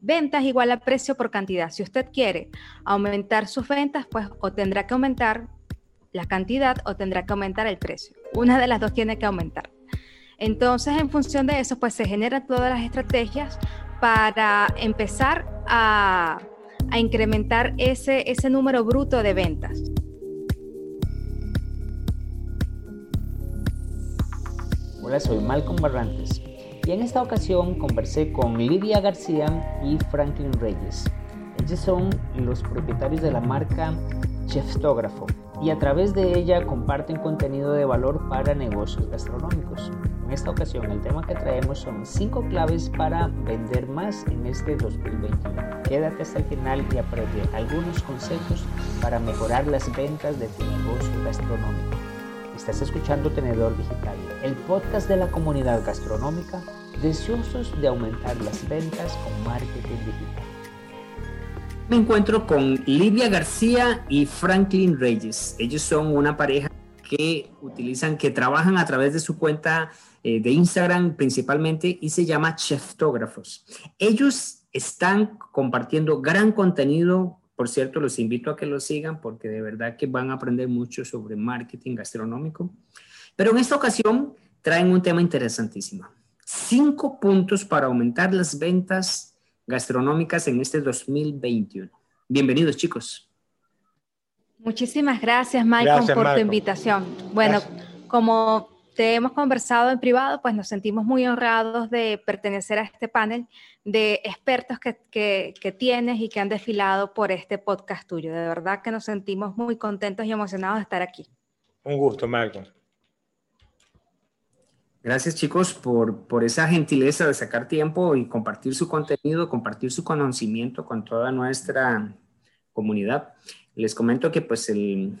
ventas igual a precio por cantidad. Si usted quiere aumentar sus ventas, pues o tendrá que aumentar la cantidad o tendrá que aumentar el precio. Una de las dos tiene que aumentar. Entonces, en función de eso, pues se generan todas las estrategias para empezar a, incrementar ese, ese número bruto de ventas. Hola, soy Malcolm Barrantes y en esta ocasión conversé con Lidia García y Franklin Reyes. Ellos son los propietarios de la marca Cheftógrafo y a través de ella comparten contenido de valor para negocios gastronómicos. En esta ocasión el tema que traemos son 5 claves para vender más en este 2021. Quédate hasta el final y aprende algunos consejos para mejorar las ventas de tu negocio gastronómico. Estás escuchando Tenedor Digital, el podcast de la comunidad gastronómica deseosos de aumentar las ventas con marketing digital. Me encuentro con Livia García y Franklin Reyes. Ellos son una pareja que utilizan, que trabajan a través de su cuenta eh, de Instagram principalmente y se llama Cheftógrafos. Ellos están compartiendo gran contenido. Por cierto, los invito a que lo sigan porque de verdad que van a aprender mucho sobre marketing gastronómico. Pero en esta ocasión traen un tema interesantísimo. Cinco puntos para aumentar las ventas gastronómicas en este 2021. Bienvenidos, chicos. Muchísimas gracias, Michael, por tu invitación. Bueno, como te hemos conversado en privado, pues nos sentimos muy honrados de pertenecer a este panel de expertos que, tienes y que han desfilado por este podcast tuyo. De verdad que nos sentimos muy contentos y emocionados de estar aquí. Un gusto, Malcolm. Gracias chicos por, por esa gentileza de sacar tiempo y compartir su contenido, compartir su conocimiento con toda nuestra comunidad. Les comento que pues el,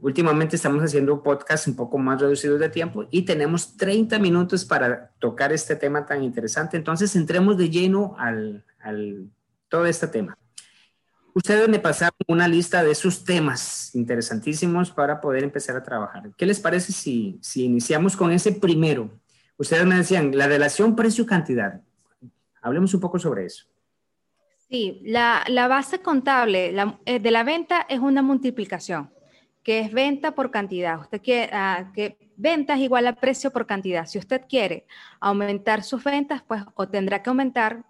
Últimamente estamos haciendo podcast un poco más reducidos de tiempo y tenemos 30 minutos para tocar este tema tan interesante. Entonces, entremos de lleno al, al todo este tema. Ustedes me pasaron una lista de sus temas interesantísimos para poder empezar a trabajar. ¿Qué les parece si, si iniciamos con ese primero? Ustedes me decían, la relación precio-cantidad. Hablemos un poco sobre eso. Sí, la, la base contable eh, de la venta es una multiplicación que es venta por cantidad. Usted quiere ah, que ventas igual a precio por cantidad. Si usted quiere aumentar sus ventas, pues o tendrá que aumentar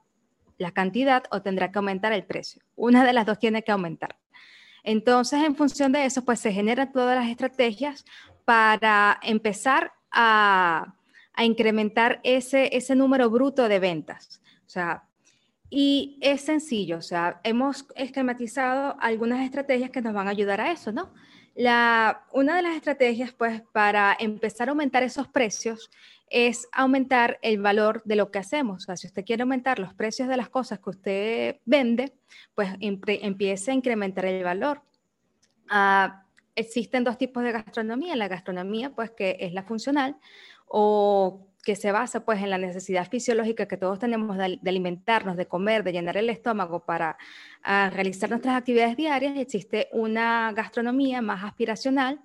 la cantidad o tendrá que aumentar el precio. Una de las dos tiene que aumentar. Entonces, en función de eso, pues se generan todas las estrategias para empezar a, a incrementar ese, ese número bruto de ventas. O sea, y es sencillo, o sea, hemos esquematizado algunas estrategias que nos van a ayudar a eso, ¿no? Una de las estrategias, pues, para empezar a aumentar esos precios es aumentar el valor de lo que hacemos. O sea, si usted quiere aumentar los precios de las cosas que usted vende, pues empiece a incrementar el valor. Ah, existen dos tipos de gastronomía. La gastronomía, pues, que es la funcional o que se basa pues en la necesidad fisiológica que todos tenemos de, alimentarnos, de comer, de llenar el estómago para ah, realizar nuestras actividades diarias, existe una gastronomía más aspiracional,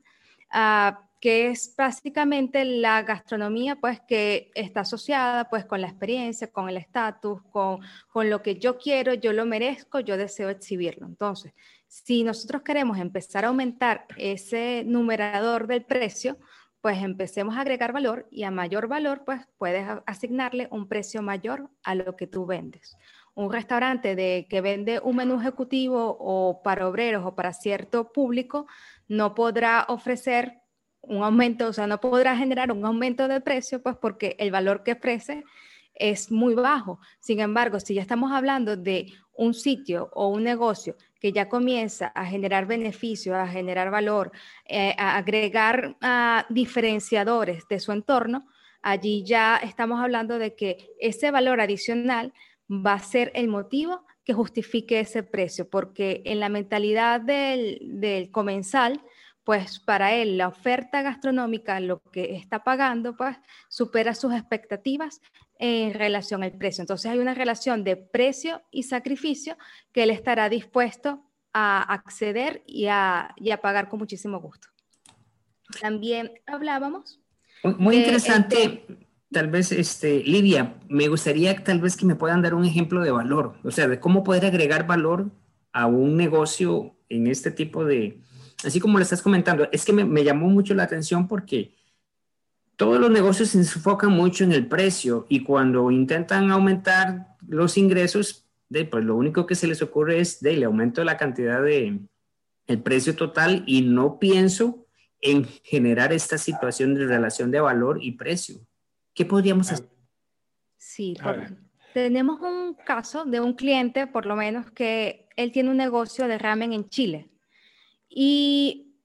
uh, que es básicamente la gastronomía pues que está asociada pues con la experiencia, con el estatus, con, con lo que yo quiero, yo lo merezco, yo deseo exhibirlo. Entonces, si nosotros queremos empezar a aumentar ese numerador del precio, pues empecemos a agregar valor y a mayor valor, pues puedes asignarle un precio mayor a lo que tú vendes. Un restaurante de, que vende un menú ejecutivo o para obreros o para cierto público no podrá ofrecer un aumento, o sea, no podrá generar un aumento de precio, pues porque el valor que ofrece es muy bajo. Sin embargo, si ya estamos hablando de un sitio o un negocio que ya comienza a generar beneficios, a generar valor, eh, a agregar diferenciadores de su entorno, allí ya estamos hablando de que ese valor adicional va a ser el motivo que justifique ese precio, porque en la mentalidad del, del comensal, pues para él la oferta gastronómica, lo que está pagando, pues supera sus expectativas en relación al precio. Entonces hay una relación de precio y sacrificio que él estará dispuesto a acceder y a, pagar con muchísimo gusto. También hablábamos. Muy interesante. tal vez, este, Livia, me gustaría tal vez que me puedan dar un ejemplo de valor, o sea, de cómo poder agregar valor a un negocio en este tipo de, así como lo estás comentando, es que me, llamó mucho la atención porque todos los negocios se enfocan mucho en el precio y cuando intentan aumentar los ingresos, de, pues lo único que se les ocurre es de, el aumento de la cantidad de el precio total y no pienso en generar esta situación de relación de valor y precio. ¿Qué podríamos hacer? Sí, tenemos un caso de un cliente, por lo menos, que él tiene un negocio de ramen en Chile. Y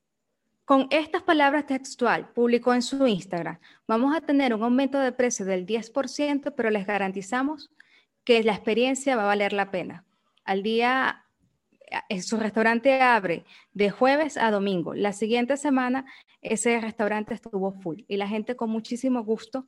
con estas palabras textual, publicó en su Instagram, vamos a tener un aumento de precio del 10%, pero les garantizamos que la experiencia va a valer la pena. Al día, eh, su restaurante abre de jueves a domingo. La siguiente semana, ese restaurante estuvo full y la gente con muchísimo gusto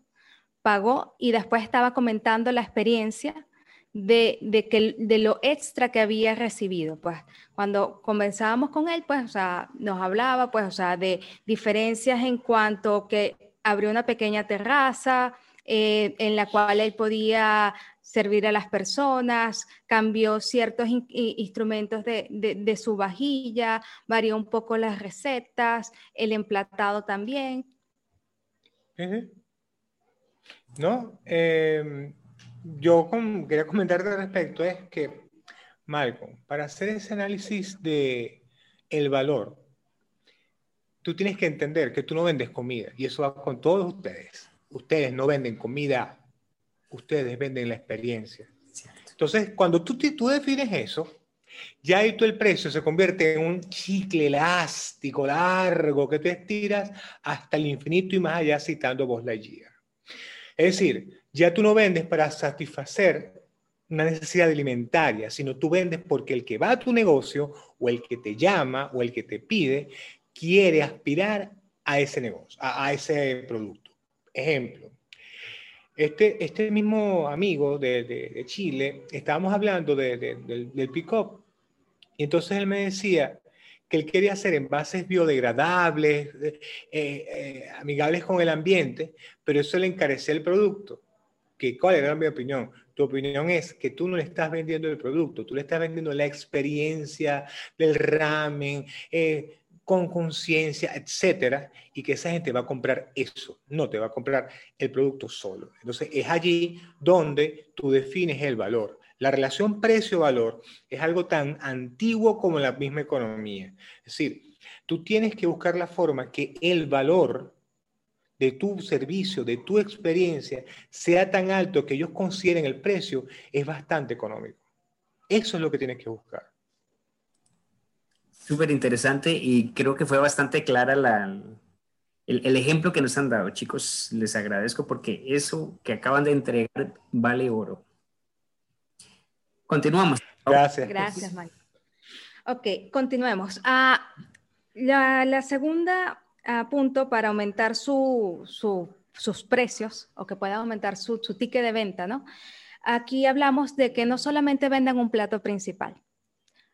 pagó y después estaba comentando la experiencia de, de, que, de lo extra que había recibido. Pues cuando comenzábamos con él, pues, o sea, nos hablaba, pues, o sea, de diferencias en cuanto que abrió una pequeña terraza eh, en la cual él podía servir a las personas, cambió ciertos instrumentos de, de, su vajilla, varió un poco las recetas, el emplatado también. No, em, yo quería comentarte al respecto es que, Malcolm, para hacer ese análisis de el valor, tú tienes que entender que tú no vendes comida y eso va con todos ustedes. Ustedes no venden comida, ustedes venden la experiencia. Entonces, cuando tú, tú defines eso, ya ahí tú el precio se convierte en un chicle elástico largo que te estiras hasta el infinito y más allá citando vos la guía. Es decir, ya tú no vendes para satisfacer una necesidad alimentaria, sino tú vendes porque el que va a tu negocio o el que te llama o el que te pide quiere aspirar a ese negocio, a, ese producto. Ejemplo, este, este mismo amigo de, Chile, estábamos hablando del, del pick-up, y entonces él me decía, que él quería hacer envases biodegradables, eh, eh, amigables con el ambiente, pero eso le encarecía el producto. ¿Que, ¿Cuál era mi opinión? Tu opinión es que tú no le estás vendiendo el producto, tú le estás vendiendo la experiencia del ramen, eh, con conciencia, etcétera, y que esa gente va a comprar eso, no te va a comprar el producto solo. Entonces es allí donde tú defines el valor. La relación precio-valor es algo tan antiguo como la misma economía. Es decir, tú tienes que buscar la forma que el valor de tu servicio, de tu experiencia, sea tan alto que ellos consideren el precio, es bastante económico. Eso es lo que tienes que buscar. Súper interesante y creo que fue bastante clara el, ejemplo que nos han dado, chicos. Les agradezco porque eso que acaban de entregar vale oro. Continuamos. Gracias. Gracias, Mike. Ok, continuemos. Ah, la, segunda ah, punto para aumentar sus precios o que pueda aumentar su, su ticket de venta, ¿no? Aquí hablamos de que no solamente vendan un plato principal.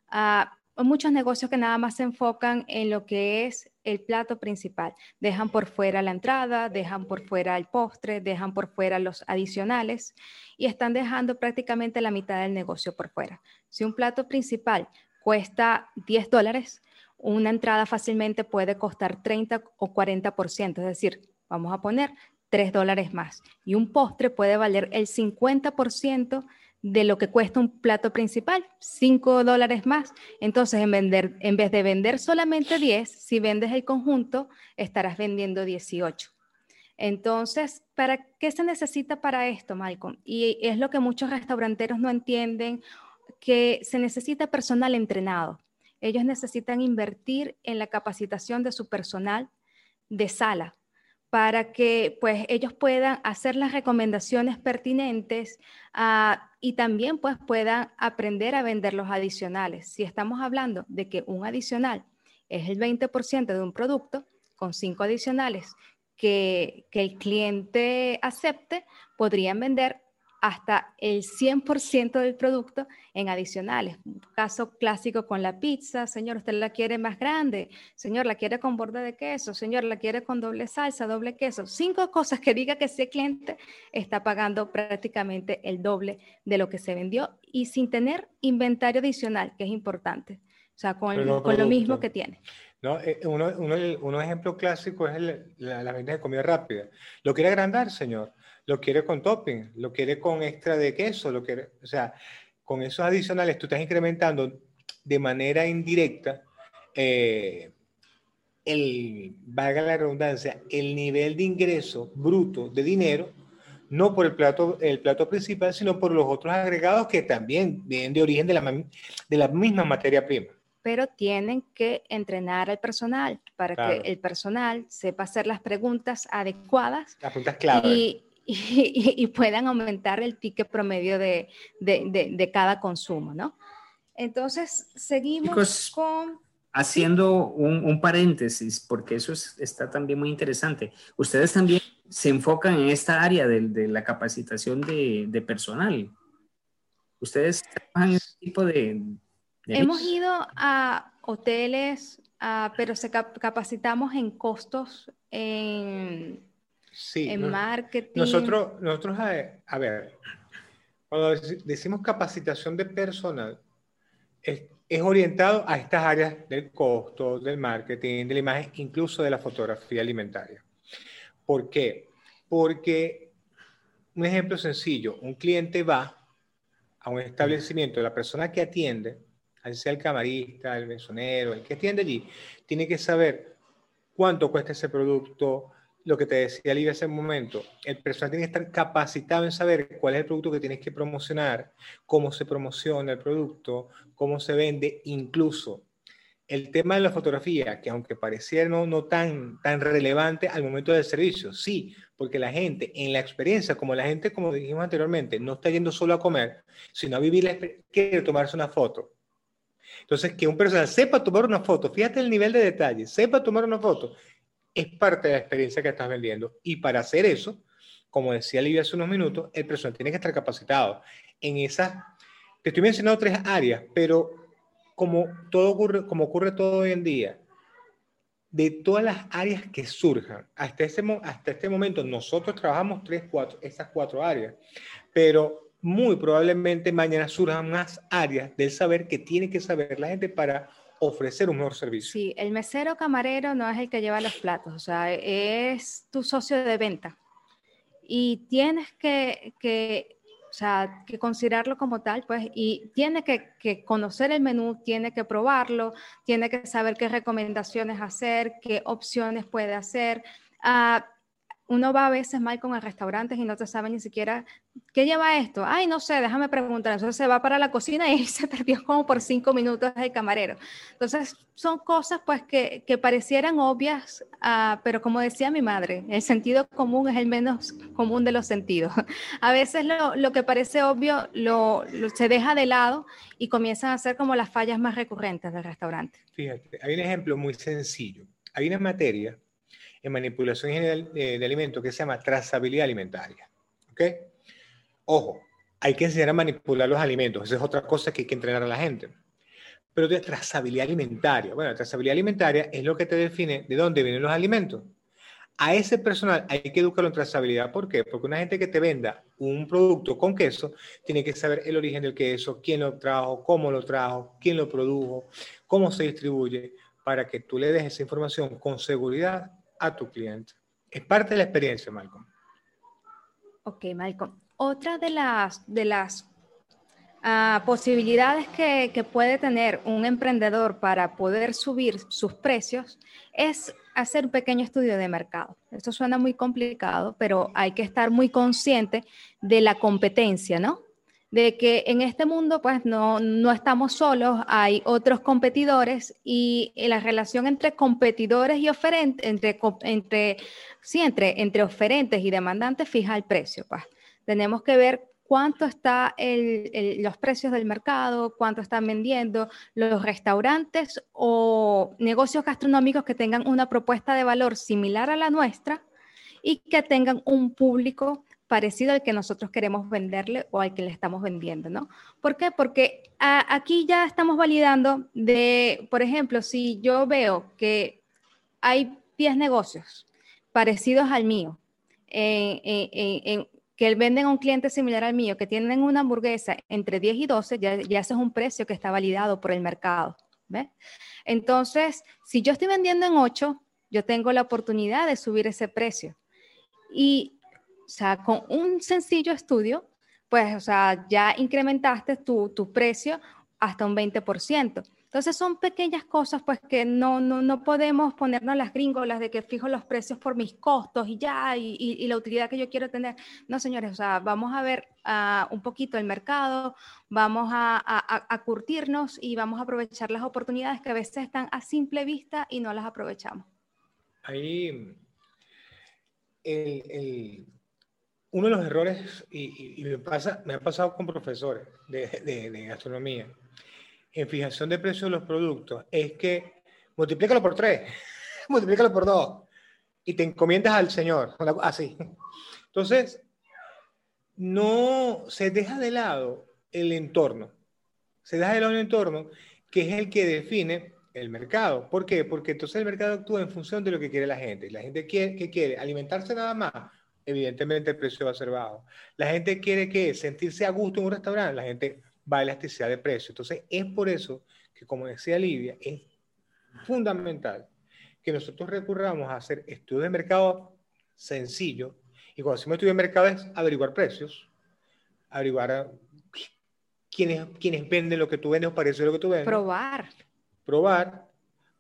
Ah, muchos negocios que nada más se enfocan en lo que es el plato principal. Dejan por fuera la entrada, dejan por fuera el postre, dejan por fuera los adicionales y están dejando prácticamente la mitad del negocio por fuera. Si un plato principal cuesta 10 dólares, una entrada fácilmente puede costar 30 o 40%, es decir, vamos a poner 3 dólares más. Y un postre puede valer el 50% de lo que cuesta un plato principal, 5 dólares más. Entonces, en, vender, en vez de vender solamente 10, si vendes el conjunto, estarás vendiendo 18. Entonces, ¿para qué se necesita para esto, Malcolm? Y es lo que muchos restauranteros no entienden, que se necesita personal entrenado. Ellos necesitan invertir en la capacitación de su personal de sala, para que pues ellos puedan hacer las recomendaciones pertinentes ah, y también pues puedan aprender a vender los adicionales. Si estamos hablando de que un adicional es el 20% de un producto, con cinco adicionales que, que el cliente acepte, podrían vender hasta el 100% del producto en adicionales. Un caso clásico con la pizza, señor, usted la quiere más grande, señor, la quiere con borde de queso, señor, la quiere con doble salsa, doble queso. Cinco cosas que diga que ese cliente está pagando prácticamente el doble de lo que se vendió y sin tener inventario adicional, que es importante. O sea, con, lo mismo que tiene. No, eh, uno, uno, uno ejemplo clásico es la, la, venta de comida rápida. ¿Lo quiere agrandar, señor? Lo quiere con topping, lo quiere con extra de queso, lo quiere, o sea, con esos adicionales tú estás incrementando de manera indirecta eh, el, valga la redundancia, el nivel de ingreso bruto de dinero, no por el plato, el plato principal, sino por los otros agregados que también vienen de origen de la, de la misma materia prima. Pero tienen que entrenar al personal para que el personal sepa hacer las preguntas adecuadas. Las preguntas clave. Y, y, puedan aumentar el ticket promedio de, de, de, cada consumo, ¿no? Entonces, seguimos con... Haciendo un, un, paréntesis, porque eso está también muy interesante. Ustedes también se enfocan en esta área de, de la capacitación de, personal. Ustedes trabajan en este tipo de... Hemos ido a hoteles, pero se capacitamos en costos en Sí, en marketing. Nosotros, nosotros a, ver, cuando decimos capacitación de personal, es, orientado a estas áreas del costo, del marketing, de la imagen, incluso de la fotografía alimentaria. ¿Por qué? Porque, un ejemplo sencillo, un cliente va a un establecimiento, la persona que atiende, así sea el camarista, el mesonero, el que atiende allí, tiene que saber cuánto cuesta ese producto, lo que te decía Livia hace un momento, el personal tiene que estar capacitado en saber cuál es el producto que tienes que promocionar, cómo se promociona el producto, cómo se vende, incluso el tema de la fotografía, que aunque pareciera no, no tan, tan relevante al momento del servicio, sí, porque la gente en la experiencia, como la gente, como dijimos anteriormente, no está yendo solo a comer, sino a vivir la experiencia, quiere tomarse una foto. Entonces, que un personal sepa tomar una foto, fíjate el nivel de detalle, sepa tomar una foto, es parte de la experiencia que estás vendiendo. Y para hacer eso, como decía Livia hace unos minutos, el personal tiene que estar capacitado. En esas, te estoy mencionando tres áreas, pero como todo ocurre, como ocurre todo hoy en día, de todas las áreas que surjan, hasta este, hasta este momento nosotros trabajamos tres, cuatro, esas cuatro áreas, pero muy probablemente mañana surjan más áreas del saber que tiene que saber la gente para ofrecer un mejor servicio. Sí, el mesero camarero no es el que lleva los platos, o sea, es tu socio de venta. Y tienes que, que o sea, que considerarlo como tal, pues, y tiene que, que, conocer el menú, tiene que probarlo, tiene que saber qué recomendaciones hacer, qué opciones puede hacer. Uh, uno va a veces mal con el restaurantes y no te sabe ni siquiera qué lleva esto. Ay, no sé, déjame preguntar. Entonces se va para la cocina y se perdió como por cinco minutos el camarero. Entonces son cosas pues que, que parecieran obvias, uh, pero como decía mi madre, el sentido común es el menos común de los sentidos. A veces lo, lo que parece obvio lo, se deja de lado y comienzan a ser como las fallas más recurrentes del restaurante. Fíjate, hay un ejemplo muy sencillo. Hay una materia en manipulación de alimentos que se llama trazabilidad alimentaria. ¿Ok? Ojo, hay que enseñar a manipular los alimentos. Esa es otra cosa que hay que entrenar a la gente. Pero de trazabilidad alimentaria. Bueno, la trazabilidad alimentaria es lo que te define de dónde vienen los alimentos. A ese personal hay que educarlo en trazabilidad. ¿Por qué? Porque una gente que te venda un producto con queso tiene que saber el origen del queso, quién lo trajo, cómo lo trajo, quién lo produjo, cómo se distribuye, para que tú le des esa información con seguridad a tu cliente. Es parte de la experiencia, Malcolm. Ok, Malcolm. Otra de las, de las uh, posibilidades que, que, puede tener un emprendedor para poder subir sus precios es hacer un pequeño estudio de mercado. Esto suena muy complicado, pero hay que estar muy consciente de la competencia, ¿no? De que en este mundo pues no, no estamos solos, hay otros competidores y la relación entre competidores y oferentes, entre, entre, sí, entre, entre oferentes y demandantes fija el precio. Pues. Tenemos que ver cuánto están los precios del mercado, cuánto están vendiendo los restaurantes o negocios gastronómicos que tengan una propuesta de valor similar a la nuestra y que tengan un público parecido al que nosotros queremos venderle o al que le estamos vendiendo, ¿no? ¿Por qué? Porque aquí ya estamos validando de, por ejemplo, si yo veo que hay 10 negocios parecidos al mío, que venden a un cliente similar al mío, que tienen una hamburguesa entre 10 y 12, ya, ya ese es un precio que está validado por el mercado. ¿ves? Entonces, si yo estoy vendiendo en 8, yo tengo la oportunidad de subir ese precio. Y sea, con un sencillo estudio, pues, o sea, ya incrementaste tu, tu precio hasta un 20%. Entonces son pequeñas cosas pues que no, no, no podemos ponernos las gringolas de que fijo los precios por mis costos y ya, y, y, la utilidad que yo quiero tener. No, señores, o sea, vamos a ver uh, un poquito el mercado, vamos a, a, a, curtirnos y vamos a aprovechar las oportunidades que a veces están a simple vista y no las aprovechamos. Ahí, el, el uno de los errores, y, me, pasa, me ha pasado con profesores de, de, gastronomía, en fijación de precios de los productos, es que multiplícalo por tres, multiplícalo por dos, y te encomiendas al Señor, así. Entonces, no se deja de lado el entorno, se deja de lado el entorno, que es el que define el mercado. ¿Por qué? Porque entonces el mercado actúa en función de lo que quiere la gente. La gente quiere, ¿qué quiere? Alimentarse nada más evidentemente el precio va a ser bajo. La gente quiere que sentirse a gusto en un restaurante, la gente va a elasticidad de precio. Entonces, es por eso que, como decía Livia, es fundamental que nosotros recurramos a hacer estudios de mercado sencillo. Y cuando decimos estudio de mercado es averiguar precios, averiguar quiénes, quiénes venden lo que tú vendes o parece lo que tú vendes. Probar. Probar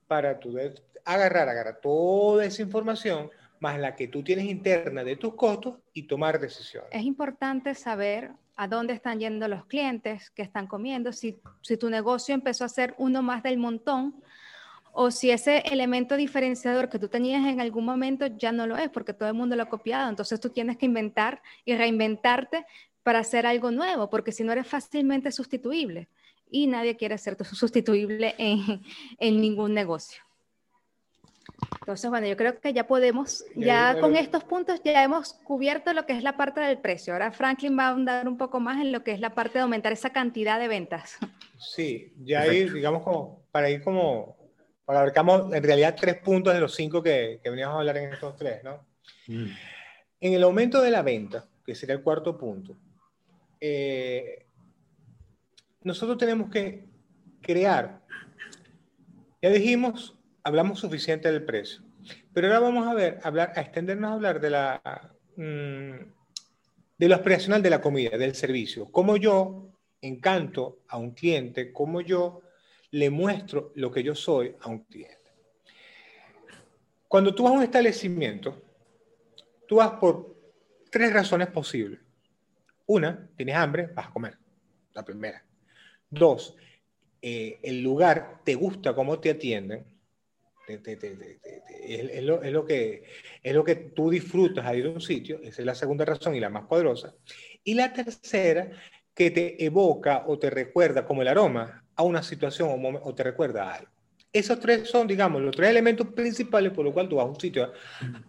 para tú agarrar, agarrar toda esa información más la que tú tienes interna de tus costos y tomar decisiones. Es importante saber a dónde están yendo los clientes, qué están comiendo, si, si tu negocio empezó a ser uno más del montón o si ese elemento diferenciador que tú tenías en algún momento ya no lo es porque todo el mundo lo ha copiado. Entonces tú tienes que inventar y reinventarte para hacer algo nuevo, porque si no eres fácilmente sustituible y nadie quiere ser sustituible en, en ningún negocio. Entonces, bueno, yo creo que ya podemos, ya con estos puntos ya hemos cubierto lo que es la parte del precio. Ahora Franklin va a andar un poco más en lo que es la parte de aumentar esa cantidad de ventas. Sí, ya ahí, digamos, como para ir como, para abarcamos en realidad tres puntos de los cinco que, que veníamos a hablar en estos tres, ¿no? Mm. En el aumento de la venta, que sería el cuarto punto, eh, nosotros tenemos que crear, ya dijimos, hablamos suficiente del precio. Pero ahora vamos a ver, hablar, a extendernos a hablar de la mm, de lo aspiracional de la comida, del servicio. Cómo yo encanto a un cliente, cómo yo le muestro lo que yo soy a un cliente. Cuando tú vas a un establecimiento, tú vas por tres razones posibles. Una, tienes hambre, vas a comer. La primera. Dos, eh, el lugar te gusta cómo te atienden es, lo, que, es lo que tú disfrutas al ir a un sitio, esa es la segunda razón y la más poderosa. Y la tercera, que te evoca o te recuerda como el aroma a una situación o, te recuerda a algo. Esos tres son, digamos, los tres elementos principales por los cuales tú vas a un sitio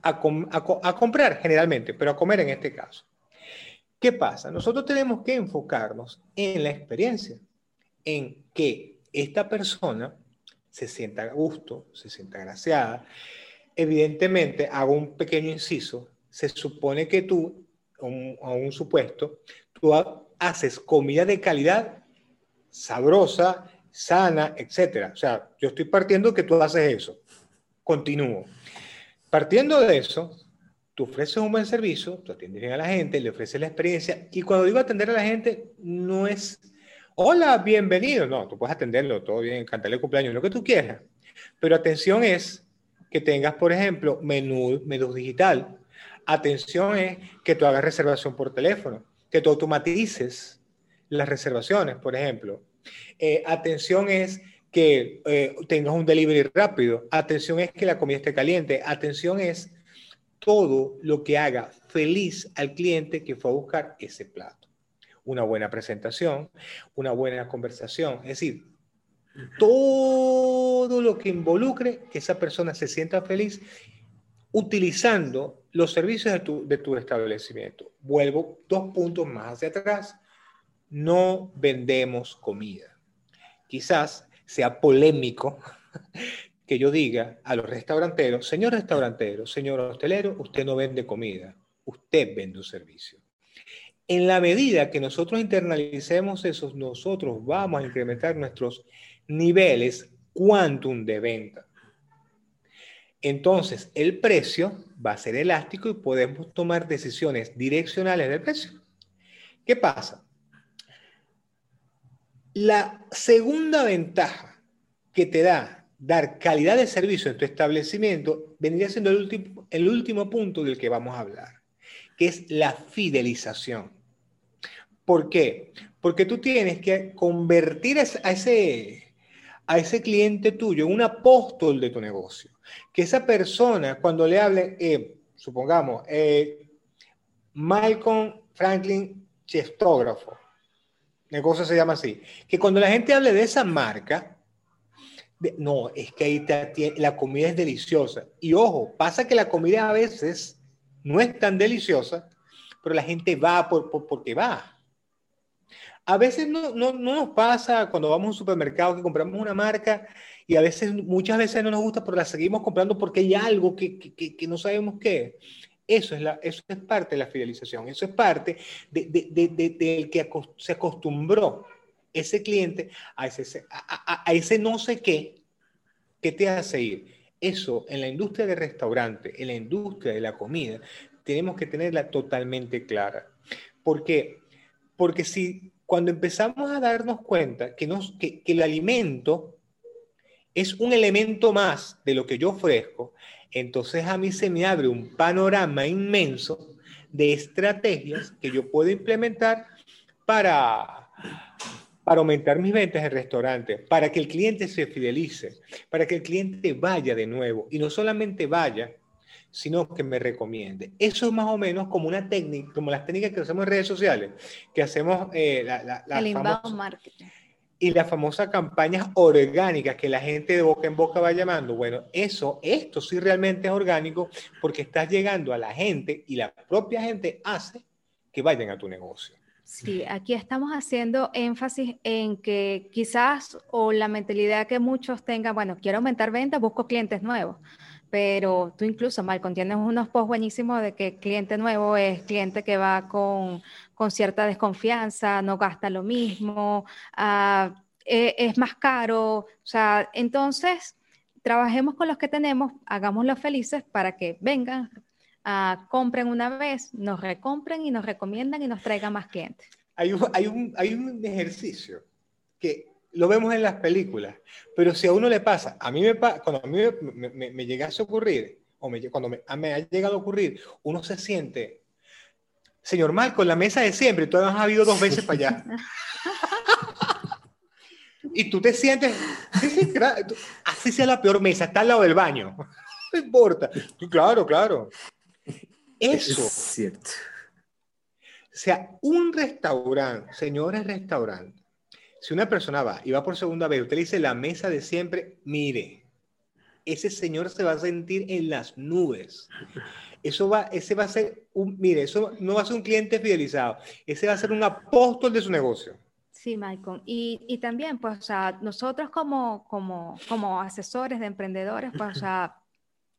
a comprar generalmente, pero a comer en este caso. ¿Qué pasa? Nosotros tenemos que enfocarnos en la experiencia, en que esta persona se sienta a gusto, se sienta agraciada. Evidentemente, hago un pequeño inciso, se supone que tú, a un supuesto, tú haces comida de calidad, sabrosa, sana, etc. O sea, yo estoy partiendo que tú haces eso. Continúo. Partiendo de eso, tú ofreces un buen servicio, tú atiendes a la gente, le ofreces la experiencia, y cuando digo atender a la gente, no es hola, bienvenido. No, tú puedes atenderlo, todo bien, cantarle cumpleaños, lo que tú quieras. Pero atención es que tengas, por ejemplo, menú, menú digital. Atención es que tú hagas reservación por teléfono, que tú automatices las reservaciones, por ejemplo. Eh, atención es que eh, tengas un delivery rápido. Atención es que la comida esté caliente. Atención es todo lo que haga feliz al cliente que fue a buscar ese plato una buena presentación, una buena conversación. Es decir, todo lo que involucre que esa persona se sienta feliz utilizando los servicios de tu, de tu establecimiento. Vuelvo dos puntos más hacia atrás. No vendemos comida. Quizás sea polémico que yo diga a los restauranteros, señor restaurantero, señor hostelero, usted no vende comida, usted vende un servicio. En la medida que nosotros internalicemos eso, nosotros vamos a incrementar nuestros niveles quantum de venta. Entonces, el precio va a ser elástico y podemos tomar decisiones direccionales del precio. ¿Qué pasa? La segunda ventaja que te da dar calidad de servicio en tu establecimiento vendría siendo el último, el último punto del que vamos a hablar, es la fidelización. ¿Por qué? Porque tú tienes que convertir a ese, a ese cliente tuyo en un apóstol de tu negocio. Que esa persona, cuando le hable, eh, supongamos, eh, Malcolm Franklin Chestógrafo, negocio se llama así, que cuando la gente hable de esa marca, no, es que ahí la comida es deliciosa. Y ojo, pasa que la comida a veces no es tan deliciosa, pero la gente va por, porque va. A veces no, no, no, nos pasa cuando vamos a un supermercado que compramos una marca y a veces, muchas veces no nos gusta, pero la seguimos comprando porque hay algo que, que, que no sabemos qué. Eso es, la, eso es parte de la fidelización, eso es parte del de, de, que se acostumbró ese cliente a ese, a, ese no sé qué que te hace ir. Eso en la industria del restaurante, en la industria de la comida, tenemos que tenerla totalmente clara. ¿Por qué? Porque si cuando empezamos a darnos cuenta que, que el alimento es un elemento más de lo que yo ofrezco, entonces a mí se me abre un panorama inmenso de estrategias que yo puedo implementar para, para aumentar mis ventas en restaurante, para que el cliente se fidelice, para que el cliente vaya de nuevo y no solamente vaya, sino que me recomiende. Eso es más o menos como una técnica, como las técnicas que hacemos en redes sociales, que hacemos eh, la, el inbound marketing. Y las famosas campañas orgánicas que la gente de boca en boca va llamando. Bueno, eso, esto sí realmente es orgánico porque estás llegando a la gente y la propia gente hace que vayan a tu negocio. Sí, aquí estamos haciendo énfasis en que quizás o la mentalidad que muchos tengan, bueno, quiero aumentar ventas, busco clientes nuevos, pero tú incluso, Malcolm, tienes unos posts buenísimos de que cliente nuevo es cliente que va con, con cierta desconfianza, no gasta lo mismo, uh, es más caro, o sea, entonces trabajemos con los que tenemos, hagámoslos felices para que vengan, compren una vez, nos recompren y nos recomiendan y nos traigan más clientes. Hay un, hay un, hay un ejercicio que lo vemos en las películas, pero si a uno le pasa, a mí me cuando a mí me, me, me llegase a ocurrir, o me, cuando me, me, ha llegado a ocurrir, uno se siente, señor Marco, la mesa de siempre, tú has habido dos veces para allá. y tú te sientes, así sea la peor mesa, está al lado del baño. No importa. Claro, claro. Eso. Es cierto. O sea, un restaurante, señores restaurante, si una persona va y va por segunda vez, usted le dice la mesa de siempre, mire, ese señor se va a sentir en las nubes. Eso va, ese va a ser un, mire, eso no va a ser un cliente fidelizado, ese va a ser un apóstol de su negocio. Sí, Michael. Y, y también, pues, o sea, nosotros como, como, como asesores de emprendedores, pues, o sea,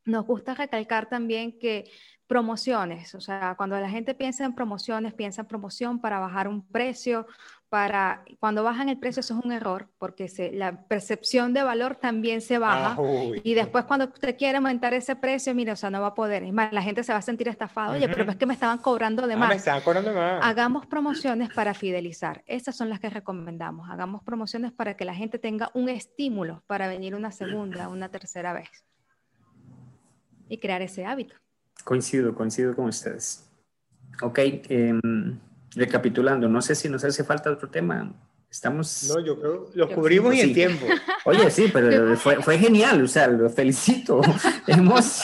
nos gusta recalcar también que promociones, o sea, cuando la gente piensa en promociones, piensa en promoción para bajar un precio, para cuando bajan el precio eso es un error, porque se, la percepción de valor también se baja ah, y después cuando usted quiere aumentar ese precio, mire, o sea, no va a poder, es más, la gente se va a sentir estafada, oye, pero es que me estaban cobrando de ah, más. Hagamos promociones para fidelizar, esas son las que recomendamos, hagamos promociones para que la gente tenga un estímulo para venir una segunda, una tercera vez. Y crear ese hábito. Coincido, coincido con ustedes. Ok, em, recapitulando, no sé si nos hace falta otro tema. Estamos... No, yo creo lo cubrimos en tiempo. Oye, sí, pero fue, fue genial, o sea, lo felicito. hemos,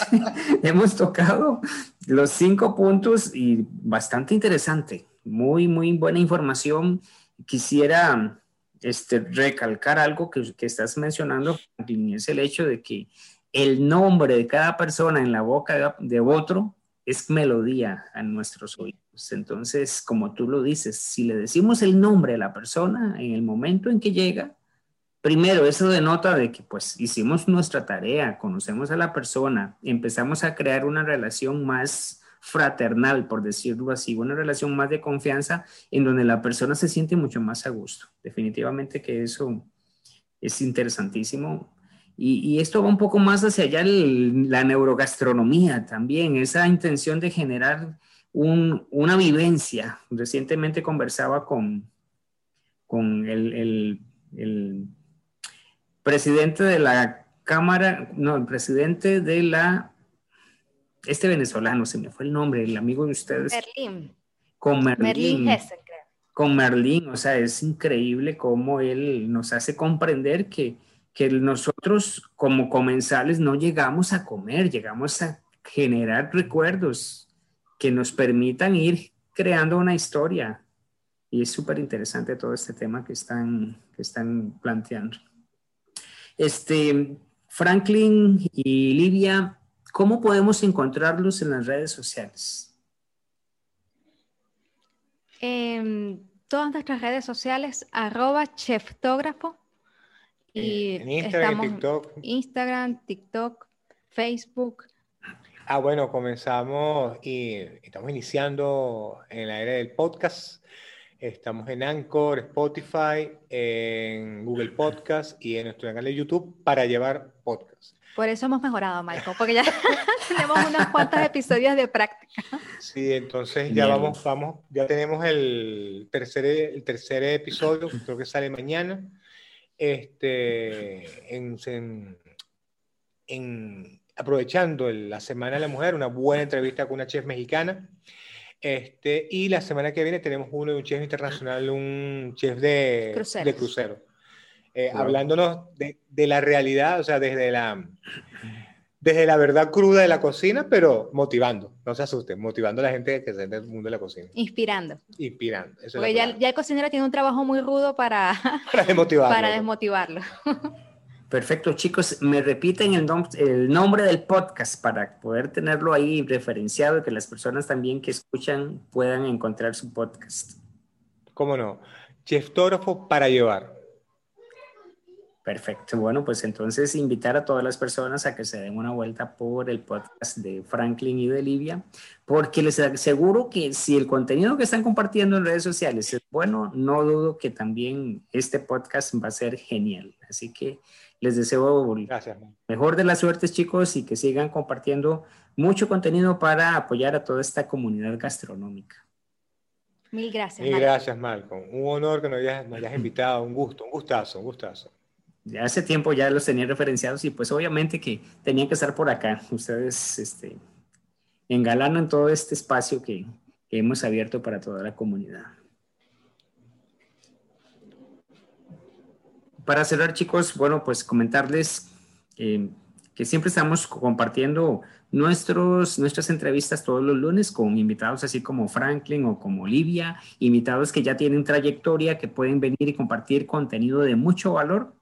hemos tocado los cinco puntos y bastante interesante. Muy, muy buena información. Quisiera este, recalcar algo que, que estás mencionando, es el hecho de que el nombre de cada persona en la boca de otro es melodía a nuestros oídos. Entonces, como tú lo dices, si le decimos el nombre de la persona en el momento en que llega, primero eso denota de que pues hicimos nuestra tarea, conocemos a la persona, empezamos a crear una relación más fraternal, por decirlo así, una relación más de confianza en donde la persona se siente mucho más a gusto. Definitivamente que eso es interesantísimo. Y, esto va un poco más hacia allá la neurogastronomía también, esa intención de generar una vivencia. Recientemente conversaba con, con el, el presidente de la Cámara, no, el presidente de la este venezolano, se me fue el nombre, el amigo de ustedes. Merlín. Con Merlín. Merlín Con Merlín, o sea, es increíble cómo él nos hace comprender que, que nosotros como comensales no llegamos a comer, llegamos a generar recuerdos que nos permitan ir creando una historia. Y es súper interesante todo este tema que están, que están planteando. Este, Franklin y Livia, ¿Cómo podemos encontrarlos en las redes sociales? En todas nuestras redes sociales, arroba cheftógrafo. Y en Instagram, TikTok. Instagram, TikTok, Facebook. Ah, bueno, comenzamos y estamos iniciando en la era del podcast. Estamos en Anchor, Spotify, en Google Podcast y en nuestro canal de YouTube para llevar podcast. Por eso hemos mejorado, Marco, porque ya tenemos unos cuantos episodios de práctica. Sí, entonces ya vamos, vamos, ya tenemos el tercer, el tercer episodio, creo que sale mañana. Este, en, en, aprovechando la Semana de la Mujer, una buena entrevista con una chef mexicana. Este, y la semana que viene tenemos uno de un chef internacional, un chef de, de crucero. Eh, hablándonos de, la realidad, o sea, desde la, desde la verdad cruda de la cocina, pero motivando, no se asusten, motivando a la gente que se en el mundo de la cocina. Inspirando. Inspirando. Porque ya, ya, el cocinero tiene un trabajo muy rudo para, para desmotivarlo. Para desmotivarlo. Perfecto, chicos. Me repiten el, el, nombre del podcast para poder tenerlo ahí referenciado y que las personas también que escuchan puedan encontrar su podcast. ¿Cómo no? Cheftógrafo para llevar. Perfecto. Bueno, pues entonces invitar a todas las personas a que se den una vuelta por el podcast de Franklin y de Livia, porque les aseguro que si el contenido que están compartiendo en redes sociales es bueno, no dudo que también este podcast va a ser genial. Así que les deseo Gracias, mejor de las suertes, chicos, y que sigan compartiendo mucho contenido para apoyar a toda esta comunidad gastronómica. Mil gracias. Mil gracias, Malcolm. Un honor que nos hayas, nos hayas invitado, un gusto, un gustazo, un gustazo hace tiempo ya los tenía referenciados y pues obviamente que tenían que estar por acá. Ustedes este, engalanan todo este espacio que, hemos abierto para toda la comunidad. Para cerrar, chicos, bueno, pues comentarles eh, que siempre estamos compartiendo nuestros, nuestras entrevistas todos los lunes con invitados así como Franklin o como Olivia, invitados que ya tienen trayectoria, que pueden venir y compartir contenido de mucho valor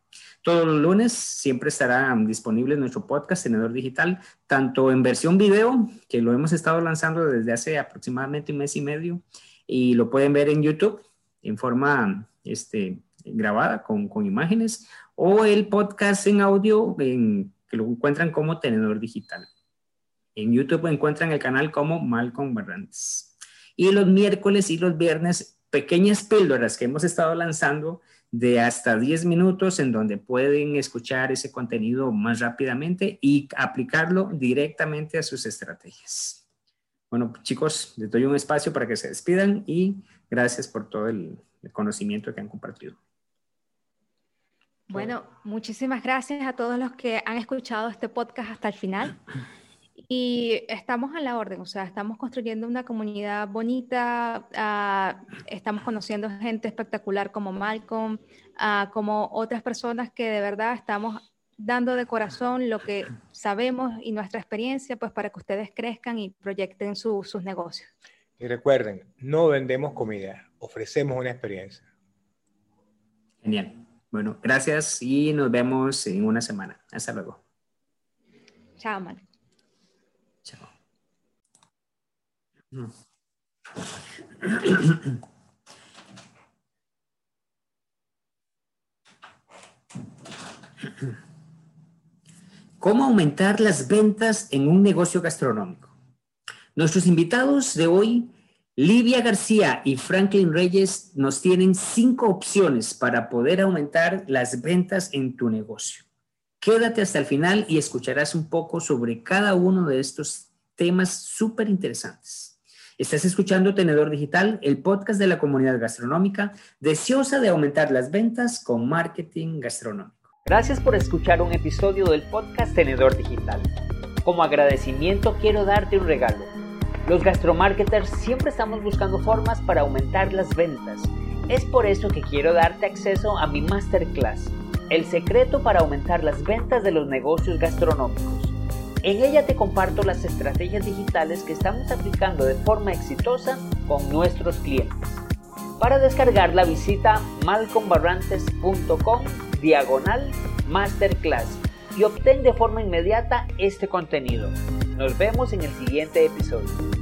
todos los lunes siempre estará disponible nuestro podcast Tenedor Digital, tanto en versión video, que lo hemos estado lanzando desde hace aproximadamente un mes y medio, y lo pueden ver en YouTube en forma este, grabada con, con imágenes, o el podcast en audio en, que lo encuentran como Tenedor Digital. En YouTube encuentran el canal como Malcolm Barrantes. Y los miércoles y los viernes, pequeñas píldoras que hemos estado lanzando de hasta 10 minutos en donde pueden escuchar ese contenido más rápidamente y aplicarlo directamente a sus estrategias. Bueno, chicos, les doy un espacio para que se despidan y gracias por todo el, conocimiento que han compartido. Bueno, muchísimas gracias a todos los que han escuchado este podcast hasta el final. Y estamos a la orden, o sea, estamos construyendo una comunidad bonita, ah, estamos conociendo gente espectacular como Malcolm, uh, como otras personas que de verdad estamos dando de corazón lo que sabemos y nuestra experiencia, pues para que ustedes crezcan y proyecten sus negocios. Y recuerden, no vendemos comida, ofrecemos una experiencia. Genial. Bueno, gracias y nos vemos en una semana. Hasta luego. Chao, Marco. Chao. ¿Cómo aumentar las ventas en un negocio gastronómico? Nuestros invitados de hoy, Livia García y Franklin Reyes, nos tienen cinco opciones para poder aumentar las ventas en tu negocio. Quédate hasta el final y escucharás un poco sobre cada uno de estos temas súper interesantes. Estás escuchando Tenedor Digital, el podcast de la comunidad gastronómica, deseosa de aumentar las ventas con marketing gastronómico. Gracias por escuchar un episodio del podcast Tenedor Digital. Como agradecimiento quiero darte un regalo. Los gastromarketers siempre estamos buscando formas para aumentar las ventas. Es por eso que quiero darte acceso a mi masterclass, El secreto para aumentar las ventas de los negocios gastronómicos. En ella te comparto las estrategias digitales que estamos aplicando de forma exitosa con nuestros clientes. Para descargarla visita malcombarrantes.com diagonal masterclass y obtén de forma inmediata este contenido. Nos vemos en el siguiente episodio.